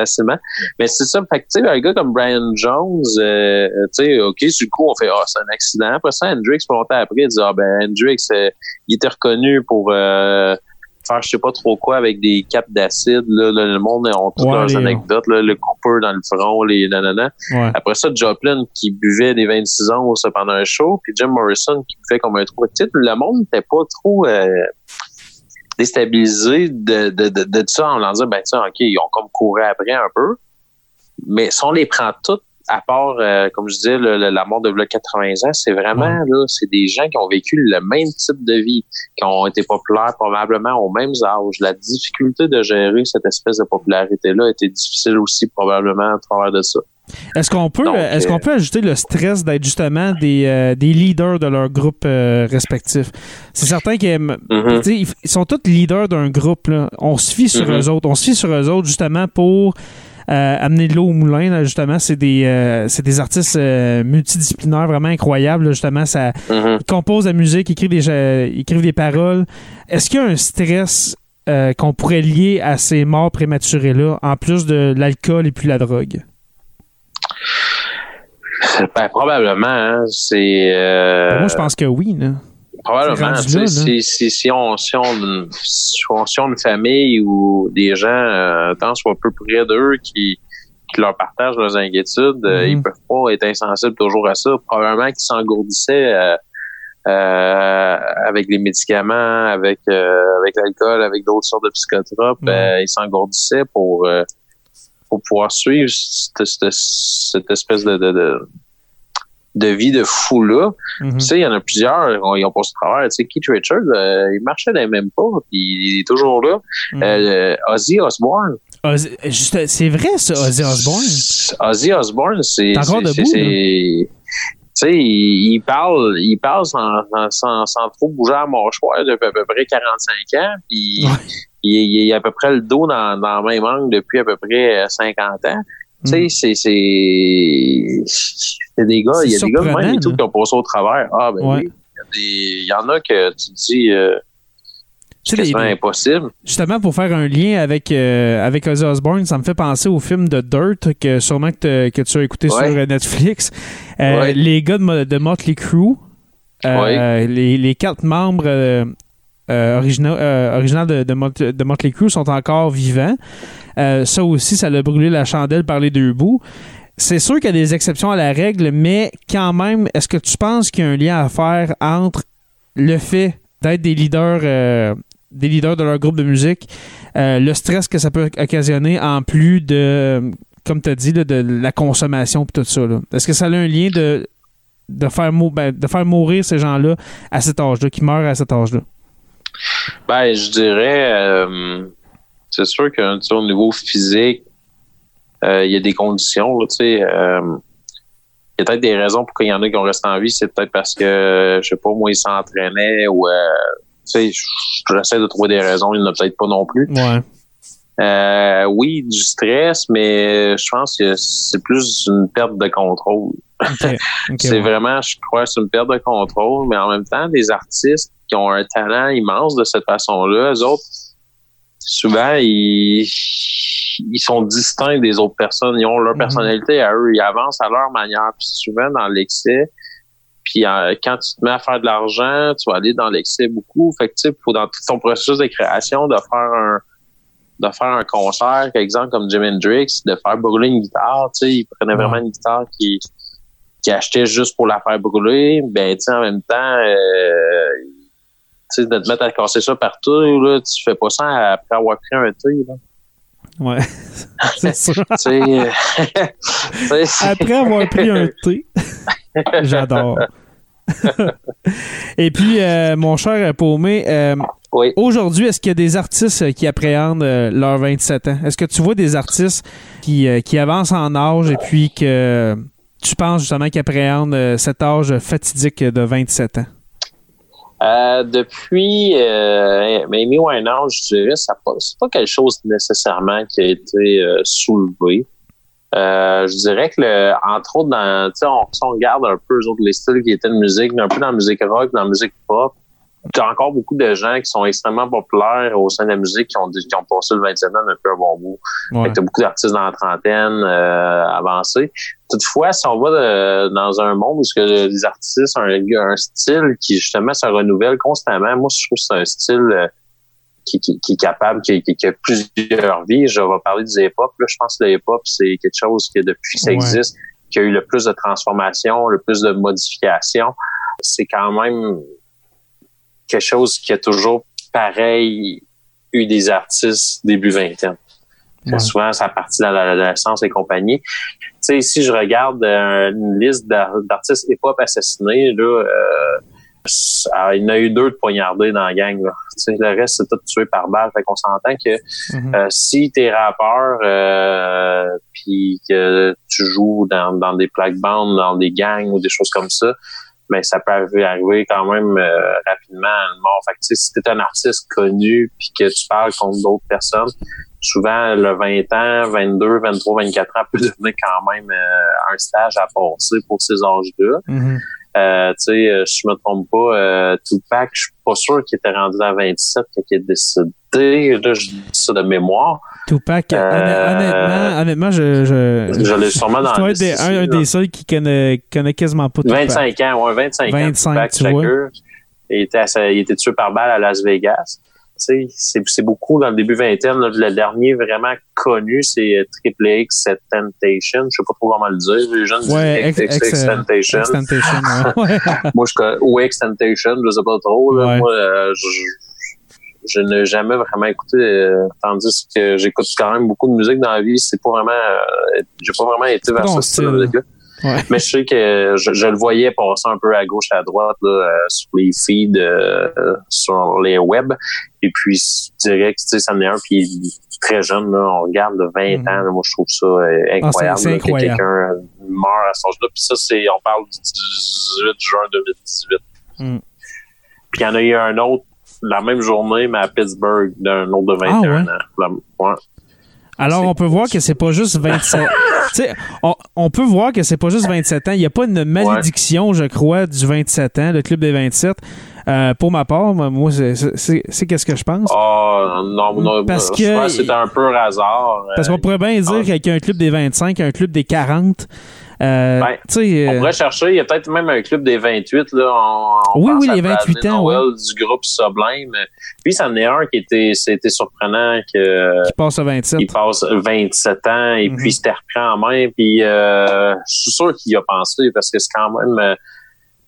I: Facilement. Mais c'est ça, fait que, tu sais, un gars comme Brian Jones, euh, tu sais, OK, du coup, on fait, ah, c'est un accident. Après ça, Hendrix, longtemps après, il dit, ah, ben, Hendrix, euh, il était reconnu pour, euh, faire je sais pas trop quoi avec des capes d'acide, là, Là, le monde ont toutes
G: Ouais,
I: leurs
G: les-
I: anecdotes, là, le Cooper dans le front, les nanana.
G: Ouais.
I: Après ça, Joplin qui buvait des 26 ans pendant un show, puis Jim Morrison qui buvait comme un trou de titre. Le monde n'était pas trop euh, déstabilisé de, de, de, de ça en leur disant, ben, tu sais, OK, ils ont comme couru après un peu. Mais si on les prend toutes, à part, euh, comme je disais, le- le- la mort de là, 80 ans, c'est vraiment,
G: Ouais.
I: là, c'est des gens qui ont vécu le même type de vie, qui ont été populaires probablement aux mêmes âges. La difficulté de gérer cette espèce de popularité-là était difficile aussi probablement à travers de ça.
G: Est-ce qu'on peut, est-ce qu'on
I: euh,
G: peut ajouter le stress d'être justement des, euh, des leaders de leur groupe euh, respectif? C'est certain qu'ils
I: Mhm.
G: ils ils sont tous leaders d'un groupe. Là. On se fie sur
I: Mhm.
G: eux autres. On se fie sur eux autres justement pour euh, amener de l'eau au moulin. là, justement, c'est des, euh, c'est des artistes euh, multidisciplinaires vraiment incroyables. là, justement, ça,
I: Mhm.
G: ils composent la musique, écrivent des, écrivent des paroles. Est-ce qu'il y a un stress qu'on pourrait lier à ces morts prématurées-là, en plus de l'alcool et puis la drogue?
I: Ben, probablement, hein. C'est. euh,
G: Moi, je pense que oui. Là.
I: Probablement.
G: rendu
I: tu sais,
G: là.
I: Si, si, si, on, si, on, si, on, si on a une famille ou des gens, euh, tant soit peu près d'eux qui, qui leur partagent leurs inquiétudes, euh,
G: Mhm.
I: ils peuvent pas être insensibles toujours à ça. Probablement qu'ils s'engourdissaient euh, euh, avec les médicaments, avec euh, avec l'alcool, avec d'autres sortes de psychotropes. Euh, ils s'engourdissaient pour euh, pour pouvoir suivre cette, cette, cette espèce de, de, de, de vie de fou-là.
G: Mhm.
I: Tu sais, il y en a plusieurs, on- ils ont passé au travers. Tu sais, Keith Richards, euh, il marchait dans les mêmes pas, puis il est toujours là.
G: Mhm.
I: Euh, Ozzy Osbourne.
G: C'est vrai, ça, Ozzy Osbourne.
I: Ozzy Osbourne, c'est...
G: T'es encore
I: c'est-
G: debout,
I: c'est- sais, il, il parle, il parle sans, sans, sans, trop bouger à mâchoire depuis à peu près 45 ans. Puis il, il, il a à peu près le dos dans, dans le même angle depuis à peu près euh, 50 ans. Tu sais, c'est, c'est, c'est des gars, il y a des gars de même et tout qui ont passé au travers. Ah, ben
G: Ouais.
I: oui. Il y, en a que tu dis, euh, c'est quasiment
G: les-
I: impossible.
G: Justement, pour faire un lien avec, euh, avec Ozzy Osbourne, ça me fait penser au film de Dirt que sûrement que, que tu as écouté
I: Ouais.
G: sur Netflix. Euh,
I: Ouais.
G: Les gars de, Mo- de Motley Crue, euh, les, les quatre membres originaux, originaux de, de, Mot- de Motley Crue sont encore vivants. Ça aussi, ça l'a brûlé la chandelle par les deux bouts. C'est sûr qu'il y a des exceptions à la règle, mais quand même, est-ce que tu penses qu'il y a un lien à faire entre le fait d'être des leaders, des leaders de leur groupe de musique, euh, le stress que ça peut occasionner en plus de, comme tu as dit, de la consommation et tout ça. Est-ce que ça a un lien de, ben, de faire mourir ces gens-là à cet âge-là, qui meurent à cet âge-là?
I: Ben, je dirais, euh, c'est sûr que tu sais, au niveau physique, euh, il y a des conditions. Tu sais, il y a peut-être des raisons pour qu'il y en a qui ont resté en vie. C'est peut-être parce que, je sais pas, moi, ils s'entraînaient ou, sais, j'essaie de trouver des raisons. Il n'y en a peut-être pas non plus.
G: Ouais.
I: Euh, oui, du stress, mais je pense que c'est plus une perte de contrôle. C'est
G: ouais.
I: vraiment, je crois, c'est une perte de contrôle, mais en même temps, des artistes qui ont un talent immense de cette façon-là, eux autres, souvent, ils, ils sont distincts des autres personnes. Ils ont leur
G: Mhm.
I: personnalité à eux. Ils avancent à leur manière. Puis souvent, dans l'excès, puis euh, quand tu te mets à faire de l'argent, tu vas aller dans l'excès beaucoup. Fait que, tu sais, faut dans tout ton processus de création, de faire un de faire un concert, par exemple, comme Jimi Hendrix, de faire brûler une guitare, tu sais, il prenait vraiment une guitare qui qui achetait juste pour la faire brûler, ben tu sais en même temps euh, tu sais de te mettre à casser ça partout là, tu fais pas ça après avoir pris un thé là.
G: Ouais. c'est
I: sais, euh,
G: Après avoir pris un thé. J'adore. Et puis, euh, mon cher Paumé, euh,
I: Oui.
G: aujourd'hui, est-ce qu'il y a des artistes qui appréhendent euh, leurs 27 ans? Est-ce que tu vois des artistes qui, euh, qui avancent en âge et puis que tu penses justement qu'ils appréhendent cet âge fatidique de 27 ans?
I: Euh, depuis euh, Amy Winehouse, je dirais, ça c'est pas quelque chose nécessairement qui a été euh, soulevé. Euh, je dirais que le, entre autres, dans, tu sais, on, si on regarde un peu autres, les styles qui étaient de musique, un peu dans la musique rock, dans la musique pop, il y a encore beaucoup de gens qui sont extrêmement populaires au sein de la musique qui ont, qui ont passé le 27 ans un bon bout.
G: Ouais.
I: Que t'as beaucoup d'artistes dans la trentaine euh, avancés. Toutefois, si on va de- dans un monde où ce que les artistes ont un, un style qui justement se renouvelle constamment, moi je trouve que c'est un style euh, qui, qui, qui est capable, qui, a plusieurs vies. Je vais parler du hip-hop. Là, je pense que le hip-hop, c'est quelque chose qui depuis que ça
G: Ouais.
I: existe, qui a eu le plus de transformation, le plus de modifications. C'est quand même quelque chose qui a toujours pareil eu des artistes début vingtaine.
G: Ouais.
I: Souvent, ça partit dans l'adolescence et compagnie. Tu sais, ici, je regarde euh, une liste d'ar- d'artistes hip-hop assassinés. Là, euh, ça- il y en a eu deux de poignardés dans la gang. Là. Le reste, c'est tout tué par balle. Fait qu'on s'entend que
G: Mhm.
I: euh, si t'es rappeur euh, puis que tu joues dans, dans des plaques bandes, dans des gangs ou des choses comme ça, mais ça peut arriver, quand même euh, rapidement à une mort. Fait que, si t'es un artiste connu puis que tu parles contre d'autres personnes, souvent le 20 ans, 22, 23, 24 ans peut devenir quand même euh, un stage à passer pour ces âges-là.
G: Mhm.
I: Euh, tu sais, euh, je me trompe pas, euh, Tupac, je suis pas sûr qu'il était rendu à 27 quand il est décédé. Là, je dis ça de mémoire.
G: Tupac,
I: Euh,
G: honn- honnêtement, honnêtement, je, je,
I: Je l'ai sûrement dans
G: des-
I: liste
G: un, un des seuls qui connaît, connaît quasiment pas Tupac.
I: 25 ans, ouais, 25,
G: 25,
I: ans. Tupac
G: tu vois.
I: Il était, il était tué par balle à Las Vegas. C'est, c'est beaucoup dans le début vingtaine. là. le dernier vraiment connu, c'est euh, Triple X Temptation. Je sais pas trop comment le dire. Les jeunes
G: Ouais,
I: disent X,
G: euh,
I: Temptation. Moi, je connais, ou Extentation, je sais pas trop. Là.
G: Ouais.
I: Moi, euh, je, je n'ai jamais vraiment écouté, euh, tandis que j'écoute quand même beaucoup de musique dans la vie. C'est pas vraiment, euh, j'ai pas vraiment été vers ce style de musique-là.
G: Ouais.
I: Mais je sais que je, je le voyais passer un peu à gauche à droite là, euh, sur les feeds, euh, sur les web. Et puis, je dirais que tu sais, ça en est un, puis très jeune, là, on regarde de 20
G: Mhm.
I: ans, là, moi je trouve ça euh, incroyable, là,
G: incroyable.
I: que quelqu'un meurt à cet âge-là. Puis ça, c'est, on parle du 18 juin 2018.
G: Mhm.
I: Puis il y en a eu un autre la même journée, mais à Pittsburgh, d'un autre de 21
G: Ah, ouais?
I: ans. La- ouais.
G: Alors, on peut voir que c'est pas juste 27. tu sais, on, on peut voir que c'est pas juste 27 ans. Il n'y a pas une malédiction, je crois, du 27 ans, le club des 27. Euh, pour ma part, moi, moi, c'est- c'est c'est- c'est qu'est-ce que je pense.
I: Ah, non, non,
G: Parce que-
I: c'était un peu hasard.
G: Parce
I: Euh,
G: qu'on pourrait bien dire qu'avec un club des 25, un club des 40, euh,
I: Ben,
G: sais,
I: On
G: euh,
I: pourrait chercher, il y a peut-être même un club des 28, là. On, on
G: Oui, oui, les 28
I: Bradley
G: ans,
I: Nowell du groupe Sublime. Puis, c'en est un qui était, c'était surprenant que,
G: qui passe à 27.
I: il passe 27 ans et
G: Mhm.
I: puis il se reprend en main. Puis, euh, je suis sûr qu'il y a pensé parce que c'est quand même, euh,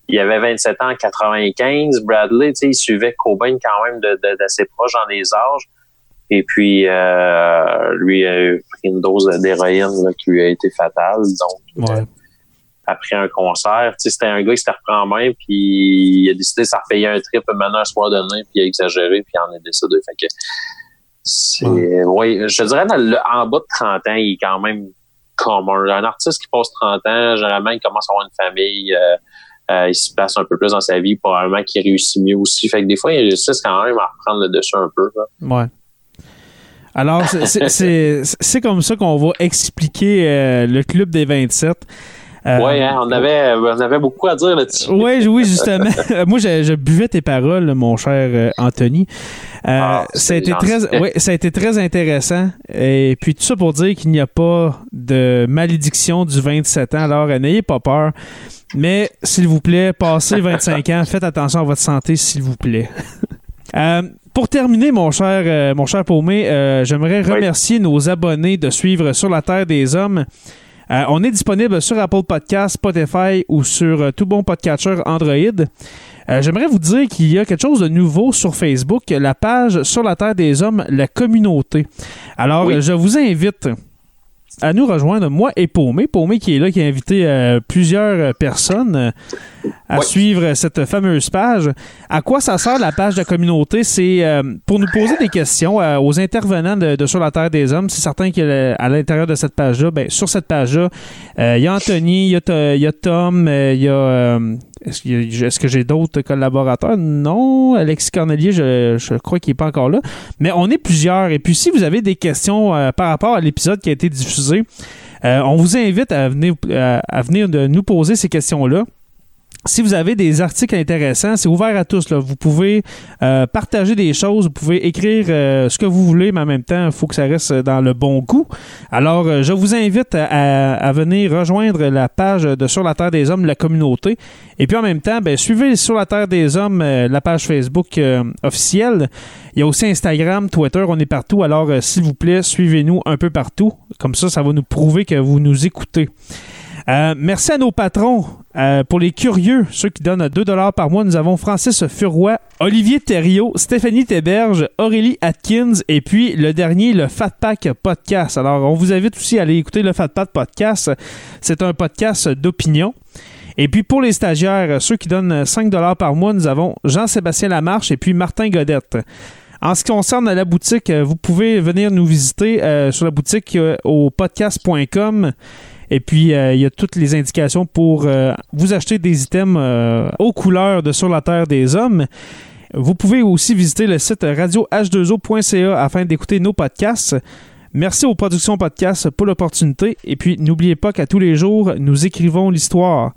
I: il avait 27 ans en 95. Bradley, tu sais, il suivait Cobain quand même de, de- d'assez proche dans les âges. Et puis, euh, lui a eu pris une dose d'héroïne qui lui a été fatale. Donc,
G: Ouais.
I: après un concert. C'était un gars qui s'était repris en main, puis il a décidé de s'en repayer un trip maintenant un soir donné, puis il a exagéré, puis il en est décédé. Fait que c'est, oui, je dirais dans le- en bas de 30 ans, il est quand même commun. Un artiste qui passe 30 ans, généralement, il commence à avoir une famille, euh, euh, il se place un peu plus dans sa vie, probablement qu'il réussit mieux aussi. Fait que des fois, il réussit quand même à reprendre le dessus un peu. là.
G: Ouais. Alors, c'est- comme ça qu'on va expliquer euh, le club des 27. Euh,
I: ouais, hein, on avait, on avait beaucoup à dire là-dessus.
G: Ouais, oui, justement. Moi, je, je buvais tes paroles, mon cher euh, Anthony. Euh,
I: Ah,
G: ça, a été très, ouais, ça a été très intéressant. Et puis, tout ça pour dire qu'il n'y a pas de malédiction du 27 ans. Alors, euh, n'ayez pas peur. Mais, s'il vous plaît, passez 25 ans. Faites attention à votre santé, s'il vous plaît. Euh, pour terminer, mon cher, euh, mon cher Paumé, euh, j'aimerais remercier nos abonnés de suivre Sur la Terre des Hommes. Euh, on est disponible sur Apple Podcasts, Spotify ou sur tout bon podcatcher Android. J'aimerais vous dire qu'il y a quelque chose de nouveau sur Facebook, la page Sur la Terre des Hommes, la communauté. Alors,
I: Oui.
G: je vous invite à nous rejoindre, moi et Paumé. Paumé qui est là, qui a invité euh, plusieurs euh, personnes euh, à suivre cette fameuse page. À quoi ça sert la page de communauté? C'est euh, pour nous poser des questions euh, aux intervenants de, de Sur la Terre des Hommes. C'est certain qu'à l'intérieur de cette page-là, ben, sur cette page-là, euh, il y a Anthony, il y, y a Tom, euh, il y a... euh, est-ce, que j'ai d'autres collaborateurs? Non. Alexis Cornelier, je, crois qu'il n'est pas encore là. Mais on est plusieurs. Et puis, si vous avez des questions euh, par rapport à l'épisode qui a été diffusé, euh, on vous invite à venir, à, à venir de nous poser ces questions-là. Si vous avez des articles intéressants, c'est ouvert à tous. Vous pouvez euh, partager des choses, vous pouvez écrire euh, ce que vous voulez, mais en même temps, il faut que ça reste dans le bon goût. Alors, euh, je vous invite à, venir rejoindre la page de Sur la Terre des Hommes, la communauté. Et puis en même temps, ben, suivez Sur la Terre des Hommes, la page Facebook officielle. Il y a aussi Instagram, Twitter, on est partout. Alors, s'il vous plaît, suivez-nous un peu partout. Comme ça, ça va nous prouver que vous nous écoutez. Euh, merci à nos patrons. Euh, pour les curieux, ceux qui donnent 2 par mois, nous avons Francis Furoy, Olivier Thériault, Stéphanie Théberge, Aurélie Atkins et puis le dernier, le Fat Pack Podcast. Alors, on vous invite aussi à aller écouter le Fat Pack Podcast. C'est un podcast d'opinion. Et puis pour les stagiaires, ceux qui donnent 5 par mois, nous avons Jean-Sébastien Lamarche et puis Martin Godette. En ce qui concerne la boutique, euh, vous pouvez venir nous visiter sur la boutique au podcast.com. Et puis, euh, il y a toutes les indications pour euh, vous acheter des items euh, aux couleurs de Sur la Terre des Hommes. Vous pouvez aussi visiter le site radioh2o.ca afin d'écouter nos podcasts. Merci aux productions podcasts pour l'opportunité. Et puis, n'oubliez pas qu'à tous les jours, nous écrivons l'histoire.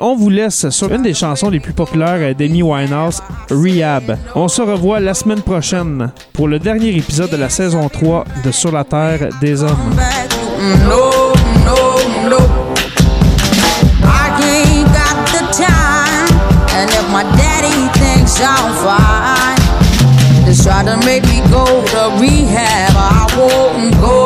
G: On vous laisse sur une des chansons les plus populaires d'Amy Winehouse, Rehab. On se revoit la semaine prochaine pour le dernier épisode de la saison 3 de Sur la Terre des Hommes.
H: I'm fine, just try to make me go to rehab. I won't go,